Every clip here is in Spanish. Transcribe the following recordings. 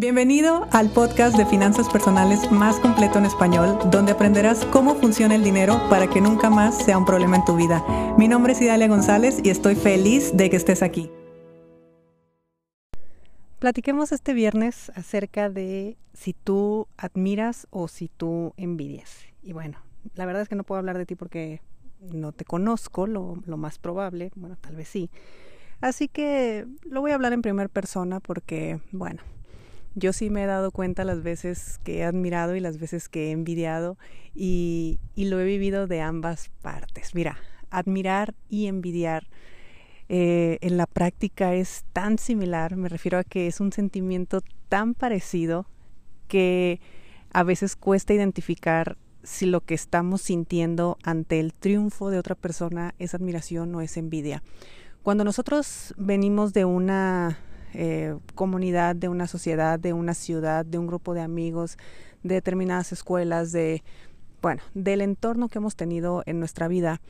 Bienvenido al podcast de finanzas personales más completo en español, donde aprenderás cómo funciona el dinero para que nunca más sea un problema en tu vida. Mi nombre es Idalia González y estoy feliz de que estés aquí. Platiquemos este viernes acerca de si tú admiras o si tú envidias. Y bueno, la verdad es que no puedo hablar de ti porque no te conozco, lo, lo más probable, bueno, tal vez sí. Así que lo voy a hablar en primera persona porque, bueno, yo sí me he dado cuenta las veces que he admirado y las veces que he envidiado y, lo he vivido de ambas partes. Mira, admirar y envidiar eh, en la práctica es tan similar, me refiero a que es un sentimiento tan parecido que a veces cuesta identificar si lo que estamos sintiendo ante el triunfo de otra persona es admiración o es envidia. Cuando nosotros venimos de una eh, comunidad, de una sociedad, de una ciudad, de un grupo de amigos, de determinadas escuelas, de, bueno, del entorno que hemos tenido en nuestra vida,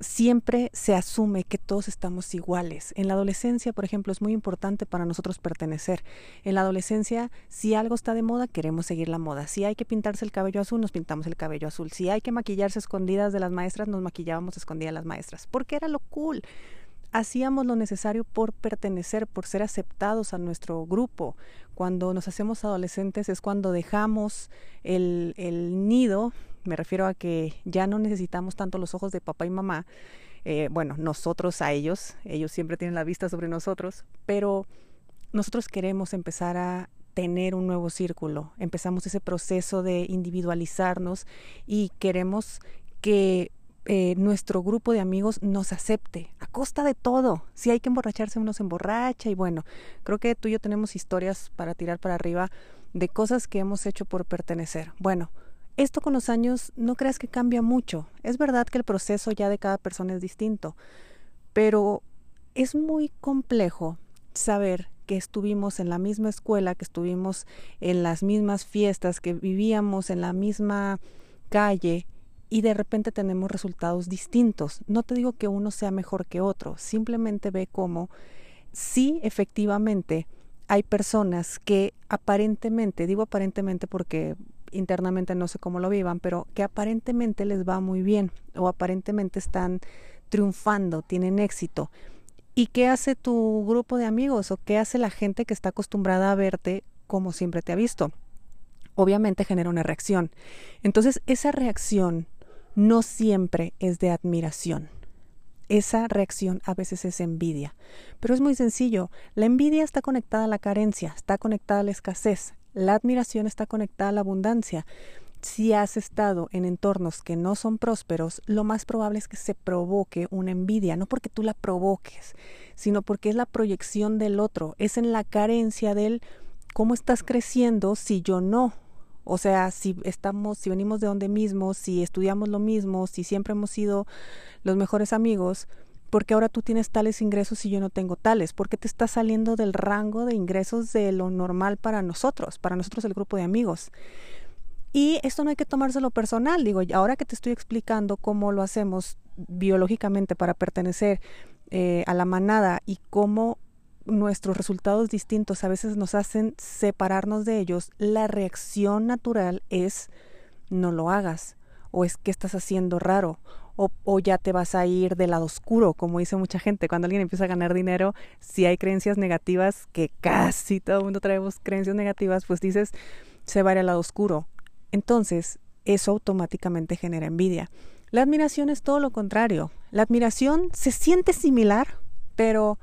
siempre se asume que todos estamos iguales. En la adolescencia, por ejemplo, es muy importante para nosotros pertenecer. En la adolescencia, si algo está de moda, queremos seguir la moda. Si hay que pintarse el cabello azul, nos pintamos el cabello azul. Si hay que maquillarse escondidas de las maestras, nos maquillábamos escondidas las maestras. Porque era lo cool hacíamos lo necesario por pertenecer, por ser aceptados a nuestro grupo. Cuando nos hacemos adolescentes es cuando dejamos el, el nido, me refiero a que ya no necesitamos tanto los ojos de papá y mamá, eh, bueno, nosotros a ellos, ellos siempre tienen la vista sobre nosotros, pero nosotros queremos empezar a tener un nuevo círculo, empezamos ese proceso de individualizarnos y queremos que eh, nuestro grupo de amigos nos acepte costa de todo. Si hay que emborracharse, uno se emborracha y bueno, creo que tú y yo tenemos historias para tirar para arriba de cosas que hemos hecho por pertenecer. Bueno, esto con los años no creas que cambia mucho. Es verdad que el proceso ya de cada persona es distinto, pero es muy complejo saber que estuvimos en la misma escuela, que estuvimos en las mismas fiestas, que vivíamos en la misma calle y de repente tenemos resultados distintos. No te digo que uno sea mejor que otro, simplemente ve cómo sí efectivamente hay personas que aparentemente, digo aparentemente porque internamente no sé cómo lo vivan, pero que aparentemente les va muy bien o aparentemente están triunfando, tienen éxito. ¿Y qué hace tu grupo de amigos o qué hace la gente que está acostumbrada a verte como siempre te ha visto? Obviamente genera una reacción. Entonces, esa reacción no siempre es de admiración. Esa reacción a veces es envidia. Pero es muy sencillo. La envidia está conectada a la carencia, está conectada a la escasez. La admiración está conectada a la abundancia. Si has estado en entornos que no son prósperos, lo más probable es que se provoque una envidia, no porque tú la provoques, sino porque es la proyección del otro, es en la carencia del cómo estás creciendo si yo no, o sea, si estamos, si venimos de donde mismo, si estudiamos lo mismo, si siempre hemos sido los mejores amigos, porque ahora tú tienes tales ingresos y yo no tengo tales? porque te estás saliendo del rango de ingresos de lo normal para nosotros, para nosotros el grupo de amigos? Y esto no hay que tomárselo personal, digo, ahora que te estoy explicando cómo lo hacemos biológicamente para pertenecer eh, a la manada y cómo nuestros resultados distintos a veces nos hacen separarnos de ellos, la reacción natural es no lo hagas, o es que estás haciendo raro, o, o, ya te vas a ir del lado oscuro, como dice mucha gente. Cuando alguien empieza a ganar dinero, si hay creencias negativas, que casi todo el mundo traemos creencias negativas, pues dices, se va al lado oscuro. Entonces, eso automáticamente genera envidia. La admiración es todo lo contrario. La admiración se siente similar, pero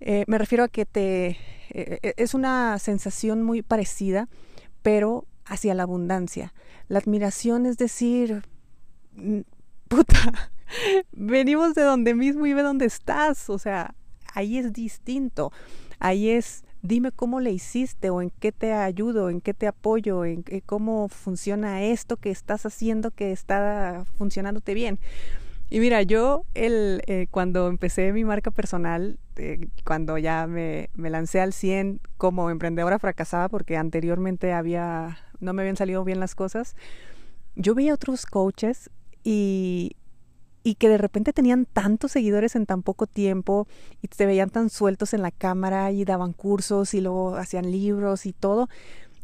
eh, me refiero a que te eh, eh, es una sensación muy parecida, pero hacia la abundancia. La admiración es decir, mm, puta, venimos de donde mismo y ve dónde estás. O sea, ahí es distinto. Ahí es, dime cómo le hiciste o en qué te ayudo, en qué te apoyo, en cómo funciona esto que estás haciendo que está funcionándote bien. Y mira, yo el, cuando empecé mi marca personal, eh, cuando ya me, me, lancé al 100 como emprendedora fracasada, porque anteriormente había, no me habían salido bien las cosas, yo veía otros coaches y, y que de repente tenían tantos seguidores en tan poco tiempo y se veían tan sueltos en la cámara y daban cursos y luego hacían libros y todo.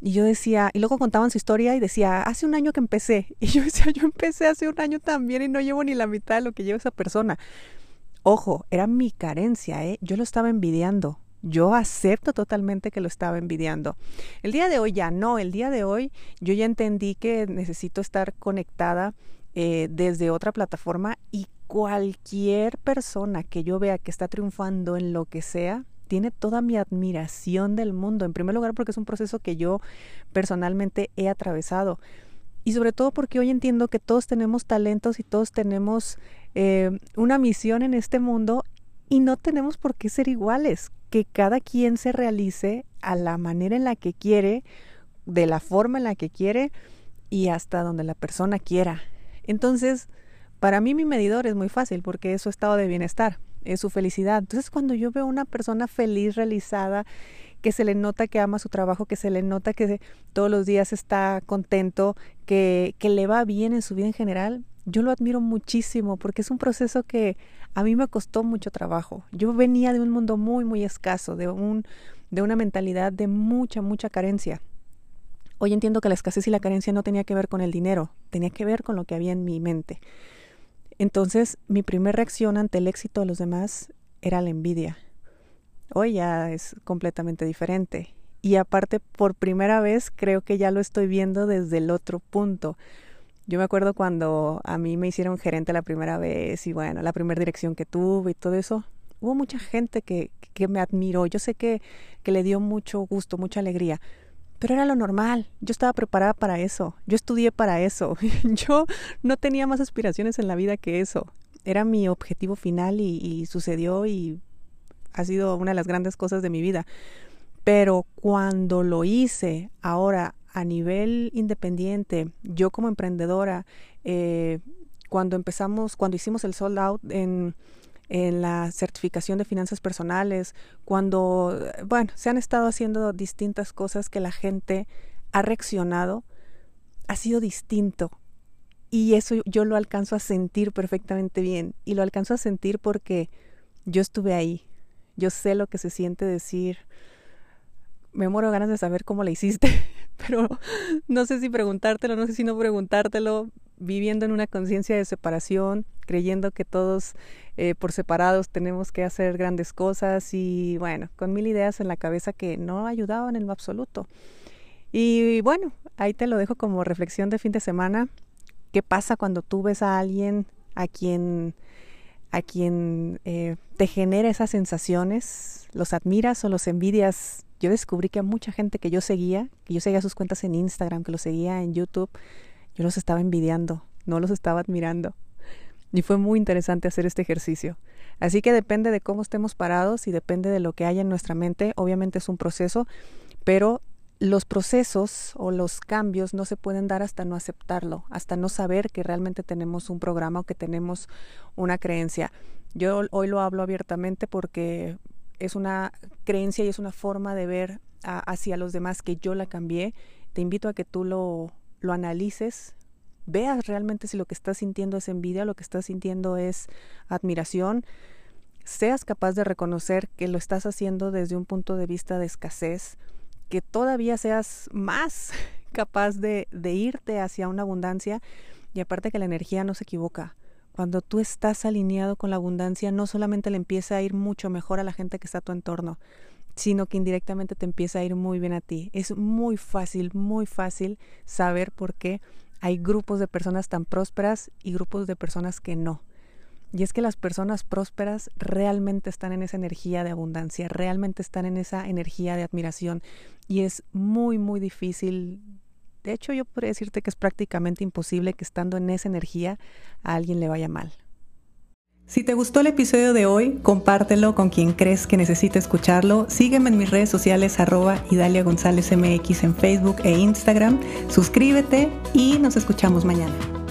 Y yo decía, y luego contaban su historia y decía, hace un año que empecé. Y yo decía, yo empecé hace un año también y no llevo ni la mitad de lo que lleva esa persona. Ojo, era mi carencia, ¿eh? Yo lo estaba envidiando. Yo acepto totalmente que lo estaba envidiando. El día de hoy ya no, el día de hoy yo ya entendí que necesito estar conectada eh, desde otra plataforma y cualquier persona que yo vea que está triunfando en lo que sea, tiene toda mi admiración del mundo. En primer lugar porque es un proceso que yo personalmente he atravesado. Y sobre todo porque hoy entiendo que todos tenemos talentos y todos tenemos eh, una misión en este mundo y no tenemos por qué ser iguales, que cada quien se realice a la manera en la que quiere, de la forma en la que quiere y hasta donde la persona quiera. Entonces, para mí mi medidor es muy fácil porque es su estado de bienestar, es su felicidad. Entonces, cuando yo veo una persona feliz, realizada, que se le nota que ama su trabajo, que se le nota que todos los días está contento, que, que le va bien en su vida en general, yo lo admiro muchísimo porque es un proceso que a mí me costó mucho trabajo. Yo venía de un mundo muy, muy escaso, de, un, de una mentalidad de mucha, mucha carencia. Hoy entiendo que la escasez y la carencia no tenía que ver con el dinero, tenía que ver con lo que había en mi mente. Entonces, mi primera reacción ante el éxito de los demás era la envidia. Hoy ya es completamente diferente. Y aparte, por primera vez, creo que ya lo estoy viendo desde el otro punto. Yo me acuerdo cuando a mí me hicieron gerente la primera vez y bueno, la primera dirección que tuve y todo eso. Hubo mucha gente que, que me admiró. Yo sé que, que le dio mucho gusto, mucha alegría. Pero era lo normal. Yo estaba preparada para eso. Yo estudié para eso. Yo no tenía más aspiraciones en la vida que eso. Era mi objetivo final y, y sucedió y ha sido una de las grandes cosas de mi vida. Pero cuando lo hice ahora a nivel independiente, yo como emprendedora, eh, cuando empezamos, cuando hicimos el sold out en, en la certificación de finanzas personales, cuando, bueno, se han estado haciendo distintas cosas que la gente ha reaccionado, ha sido distinto. Y eso yo lo alcanzo a sentir perfectamente bien. Y lo alcanzo a sentir porque yo estuve ahí. Yo sé lo que se siente decir, me muero ganas de saber cómo le hiciste, pero no sé si preguntártelo, no sé si no preguntártelo, viviendo en una conciencia de separación, creyendo que todos eh, por separados tenemos que hacer grandes cosas y bueno, con mil ideas en la cabeza que no ayudaban en lo absoluto. Y bueno, ahí te lo dejo como reflexión de fin de semana. ¿Qué pasa cuando tú ves a alguien a quien, a quien eh, te genera esas sensaciones? ¿Los admiras o los envidias yo descubrí que a mucha gente que yo seguía, que yo seguía sus cuentas en Instagram, que los seguía en YouTube, yo los estaba envidiando, no los estaba admirando. Y fue muy interesante hacer este ejercicio. Así que depende de cómo estemos parados y depende de lo que haya en nuestra mente. Obviamente es un proceso, pero los procesos o los cambios no se pueden dar hasta no aceptarlo, hasta no saber que realmente tenemos un programa o que tenemos una creencia. Yo hoy lo hablo abiertamente porque es una creencia y es una forma de ver hacia los demás que yo la cambié. Te invito a que tú lo, lo analices, veas realmente si lo que estás sintiendo es envidia, lo que estás sintiendo es admiración, seas capaz de reconocer que lo estás haciendo desde un punto de vista de escasez, que todavía seas más capaz de, de irte hacia una abundancia y aparte que la energía no se equivoca. Cuando tú estás alineado con la abundancia, no solamente le empieza a ir mucho mejor a la gente que está a tu entorno, sino que indirectamente te empieza a ir muy bien a ti. Es muy fácil, muy fácil saber por qué hay grupos de personas tan prósperas y grupos de personas que no. Y es que las personas prósperas realmente están en esa energía de abundancia, realmente están en esa energía de admiración. Y es muy, muy difícil de hecho, yo podría decirte que es prácticamente imposible que estando en esa energía a alguien le vaya mal. Si te gustó el episodio de hoy, compártelo con quien crees que necesite escucharlo. Sígueme en mis redes sociales arroba Idalia González MX en Facebook e Instagram. Suscríbete y nos escuchamos mañana.